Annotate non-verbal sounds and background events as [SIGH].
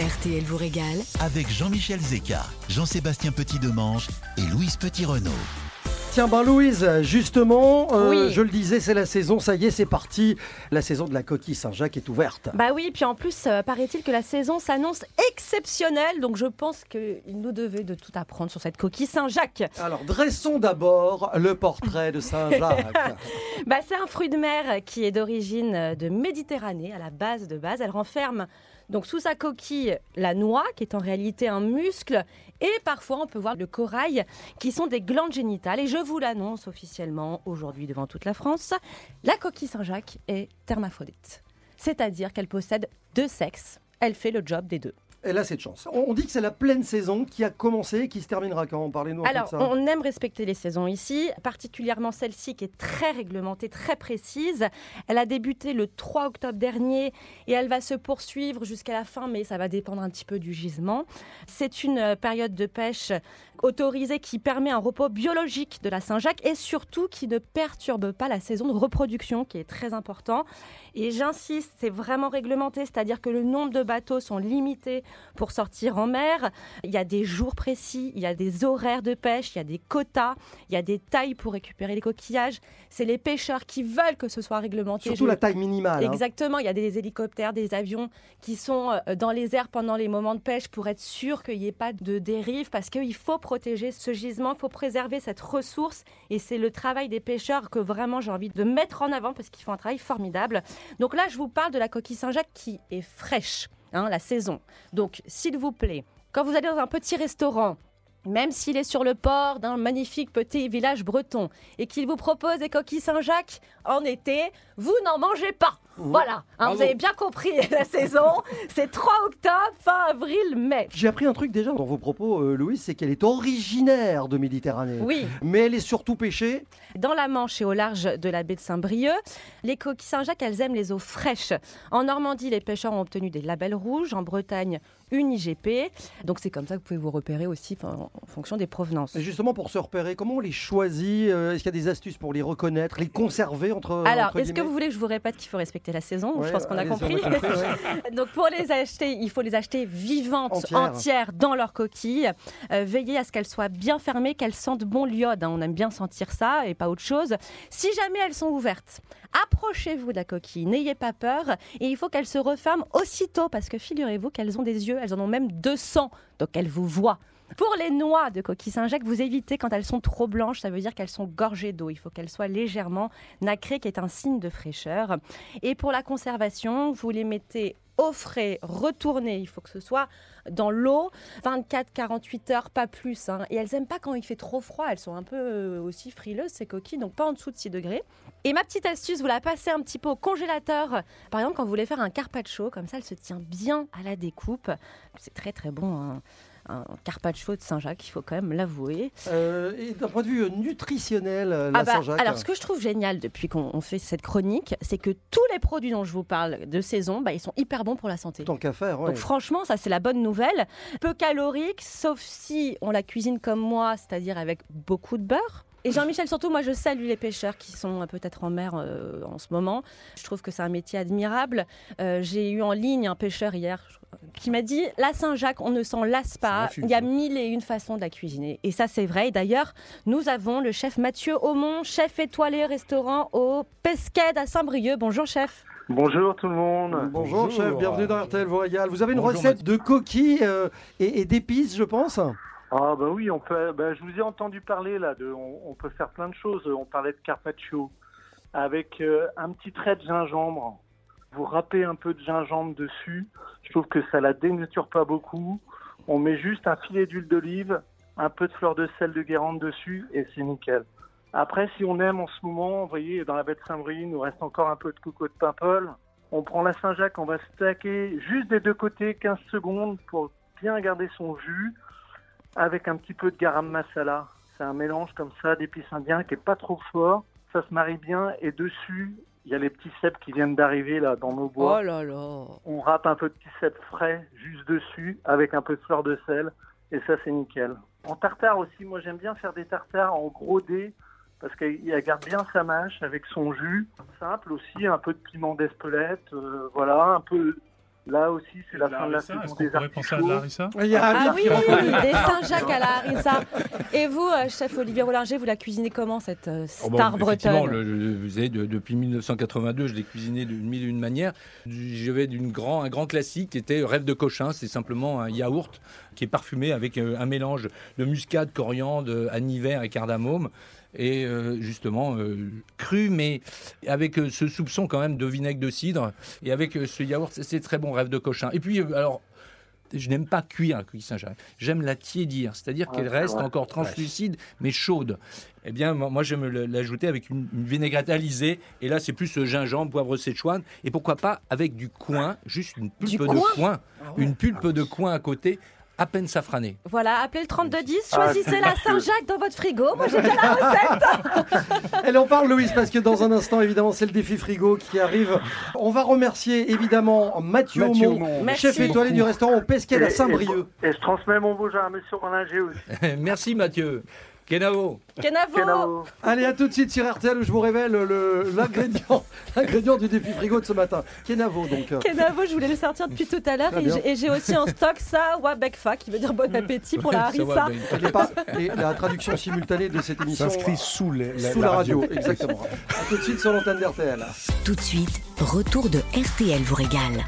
RTL vous régale avec Jean-Michel Zeka, Jean-Sébastien Petit-Demange et Louise Petit-Renault. Tiens, ben Louise, justement, euh, Oui. je le disais, c'est la saison, ça y est, c'est parti. La saison de la coquille Saint-Jacques est ouverte. Bah oui, puis en plus, euh, paraît-il que la saison s'annonce exceptionnelle, donc je pense qu'il nous devait de tout apprendre sur cette coquille Saint-Jacques. Alors, dressons d'abord le portrait de Saint-Jacques. [LAUGHS] Bah, c'est un fruit de mer qui est d'origine euh, de Méditerranée, à la base de base. Elle renferme donc sous sa coquille la noix, qui est en réalité un muscle, et parfois on peut voir le corail, qui sont des glandes génitales. Et je vous l'annonce officiellement aujourd'hui devant toute la France, la coquille Saint-Jacques est hermaphrodite. C'est-à-dire qu'elle possède deux sexes. Elle fait le job des deux. Et là, c'est de chance. On on dit que c'est la pleine saison qui a commencé et qui se terminera quand Parlez-nous un Alors, peu de ça. on aime respecter les saisons ici, particulièrement celle-ci qui est très réglementée, très précise. Elle a débuté le 3 octobre dernier et elle va se poursuivre jusqu'à la fin, mais ça va dépendre un petit peu du gisement. C'est une euh, période de pêche autorisée qui permet un repos biologique de la Saint-Jacques et surtout qui ne perturbe pas la saison de reproduction, qui est très important. Et j'insiste, c'est vraiment réglementé, c'est-à-dire que le nombre de bateaux sont limités pour sortir en mer. Il y a des jours précis, il y a des horaires de pêche, il y a des quotas, il y a des tailles pour récupérer les coquillages. C'est les pêcheurs qui veulent que ce soit réglementé. Surtout Je- la taille minimale. hein. Exactement, il y a des hélicoptères, des avions qui sont euh, dans les airs pendant les moments de pêche pour être sûr qu'il n'y ait pas de dérive parce qu'il faut protéger ce gisement, il faut préserver cette ressource et c'est le travail des pêcheurs que vraiment j'ai envie de mettre en avant parce qu'ils font un travail formidable. Donc là, je vous parle de la coquille Saint-Jacques qui est fraîche, hein, la saison. Donc, s'il vous plaît, quand vous allez dans un petit restaurant, même s'il est sur le port d'un magnifique petit village breton et qu'il vous propose des coquilles Saint-Jacques en été, vous n'en mangez pas. Voilà, hein, vous avez bien compris [LAUGHS] la saison. C'est 3 octobre, fin avril, mai. J'ai appris un truc déjà dans vos propos, euh, Louise, c'est qu'elle est originaire de Méditerranée. Oui, Mais elle est surtout pêchée. dans la Manche et au large de la baie de Saint-Brieuc, les coquilles Saint-Jacques, elles aiment les eaux fraîches. En Normandie, les pêcheurs ont obtenu des labels rouges. En Bretagne, une IGP. Donc c'est comme ça que vous pouvez vous repérer aussi en fonction des provenances. Et justement, pour se repérer, comment on les choisit Euh, Est-ce qu'il y a des astuces pour les reconnaître, les conserver entre Alors, est-ce que vous voulez que je vous répète qu'il faut respecter la saison Je pense qu'on a compris. [LAUGHS] Donc, pour les acheter, il faut les acheter vivantes, Entières. entières, dans leur coquille. Euh, veillez à ce qu'elles soient bien fermées, qu'elles sentent bon l'iode. hein. On aime bien sentir ça et pas autre chose. Si jamais elles sont ouvertes, approchez-vous de la coquille. N'ayez pas peur. Et il faut qu'elles se referment aussitôt parce que figurez-vous qu'elles ont des yeux. Elles en ont même 200. Donc, elles vous voient. Pour les noix de coquille Saint-Jacques, vous évitez quand elles sont trop blanches, ça veut dire qu'elles sont gorgées d'eau. Il faut qu'elles soient légèrement nacrées, qui est un signe de fraîcheur. Et pour la conservation, vous les mettez au frais, retournées. Il faut que ce soit dans l'eau, 24-48 heures, pas plus. hein. Et elles n'aiment pas quand il fait trop froid. Elles sont un peu euh, aussi frileuses, ces coquilles, donc pas en dessous de 6 degrés. Et ma petite astuce, vous la passez un petit peu au congélateur. Par exemple, quand vous voulez faire un carpaccio, comme ça, elle se tient bien à la découpe. C'est très très bon. hein. Un carpaccio de Saint-Jacques, il faut quand même l'avouer. Euh, et d'un point de vue euh, nutritionnel, euh, la Ah bah, Saint-Jacques. alors, ce que je trouve génial depuis qu'on on fait cette chronique, c'est que tous les produits dont je vous parle de saison, bah, ils sont hyper bons pour la santé. Tant qu'à faire, ouais. Donc franchement, ça c'est la bonne nouvelle. Peu calorique, sauf si on la cuisine comme moi, c'est-à-dire avec beaucoup de beurre. Et Jean-Michel, surtout, moi je salue les pêcheurs qui sont euh, peut-être en mer euh, en ce moment. Je trouve que c'est un métier admirable. Euh, J'ai eu en ligne un pêcheur hier qui m'a dit La Saint-Jacques, on ne s'en lasse pas. Il y a mille et une façons de la cuisiner. Et ça, c'est vrai. Et D'ailleurs, nous avons le chef Mathieu Aumont, chef étoilé restaurant au Pesqued à Saint-Brieuc. Bonjour, chef. Bonjour tout le monde. Bonjour, Bonjour. chef, bienvenue dans RTL vous régale. Vous avez une Bonjour, recette de coquilles euh, et, et d'épices, je pense? Ah bah oui, on peut. bah, je vous ai entendu parler là. On, peut faire plein de choses. On parlait de carpaccio avec euh, un petit trait de gingembre. Vous râpez un peu de gingembre dessus. Je trouve que ça la dénature pas beaucoup. On met juste un filet d'huile d'olive, un peu de fleur de sel de Guérande dessus et c'est nickel. Après, si on aime en ce moment, vous voyez, dans la baie de Saint-Brieuc, il nous reste encore un peu de coco de Paimpol. On prend la Saint-Jacques, on va stacker juste des deux côtés 15 secondes pour bien garder son jus avec un petit peu de garam masala. C'est un mélange comme ça d'épices indiens qui est pas trop fort. Ça se marie bien et dessus, il y a les petits cèpes qui viennent d'arriver là dans nos bois. là là. On râpe un peu de petits cèpes frais juste dessus avec un peu de fleur de sel et ça c'est nickel. En tartare aussi, moi j'aime bien faire des tartares en gros dés parce qu'il garde bien sa mâche avec son jus. Simple aussi, un peu de piment d'Espelette, euh, voilà, un peu Là aussi, c'est la fin de la saison Est-ce qu'on des pourrait penser à de artichauts. Larissa Il y a Ah oui, qui va- des Saint-Jacques à la harissa. Et vous, euh, chef Olivier Rollinger, vous la cuisinez comment cette euh, Oh, bon, star effectivement, bretonne le- le- vous savez, de- depuis 1982, je l'ai cuisiné d'une mille et une manière. Je vais d'une grand, un grand classique qui était Rêve de cochin. C'est simplement un yaourt qui est parfumé avec euh, un mélange de muscade, coriandre, anivers et cardamome. Et euh, justement euh, cru, mais avec euh, ce soupçon quand même de vinaigre de cidre. Et avec ce yaourt, c'est- très bon, Rêve de cochin. Et puis, alors, je n'aime pas cuire la coquille Saint-Jacques. J'aime la tiédir, c'est-à-dire Ah, qu'elle reste encore translucide, mais chaude. Eh bien, moi, j'aime le- l'ajouter avec une, une vinaigrette alisée. Et là, c'est plus gingembre, poivre séchoine. Et pourquoi pas avec du coin, juste une pulpe Du de coin coin. Une pulpe de coin à côté, à peine safranée. Voilà, appelez le 3210, Ah, choisissez la. Saint-Jacques dans votre frigo. Moi, j'ai déjà la recette. [LAUGHS] Elle en parle, Louise, parce que dans un instant, évidemment, c'est le défi frigo qui arrive. On va remercier évidemment Mathieu, Mathieu Aumont. Merci. chef étoilé du restaurant au Pesquet à Et- Saint-Brieuc. Et, et je transmets mon beau à Monsieur Rollinger aussi. Merci Mathieu. Kenavo. Kenavo. Kenavo. Allez, à tout de suite sur RTL où je vous révèle le- l'ingrédient [LAUGHS] l'ingrédient du défi frigo de ce matin. Kenavo, donc. euh, Kenavo, je voulais le sortir depuis tout à l'heure et j'ai- aussi en stock ça, Wabekfa, qui veut dire bon appétit pour la Ça va, harissa. et la traduction simultanée de cette émission S'inscrit sous, les- sous la radio. Exactement. À tout de suite sur l'antenne d'RTL. Tout de suite, retour de RTL vous régale.